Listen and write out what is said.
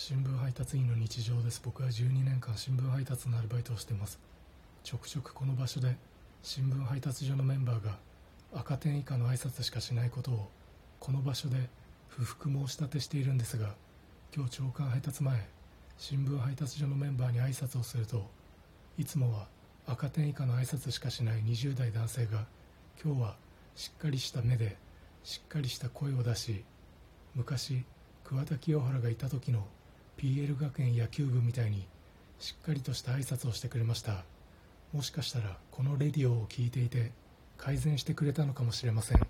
新聞配達員の日常です。僕は12年間新聞配達のアルバイトをしてます。ちょくちょくこの場所で新聞配達所のメンバーが赤点以下の挨拶しかしないことをこの場所で不服申し立てしているんですが今日朝刊配達前新聞配達所のメンバーに挨拶をするといつもは赤点以下の挨拶しかしない20代男性が今日はしっかりした目でしっかりした声を出し昔桑田清原がいた時の PL 学園野球部みたいにしっかりとした挨拶をしてくれました。もしかしたらこのレディオを聞いていて改善してくれたのかもしれません。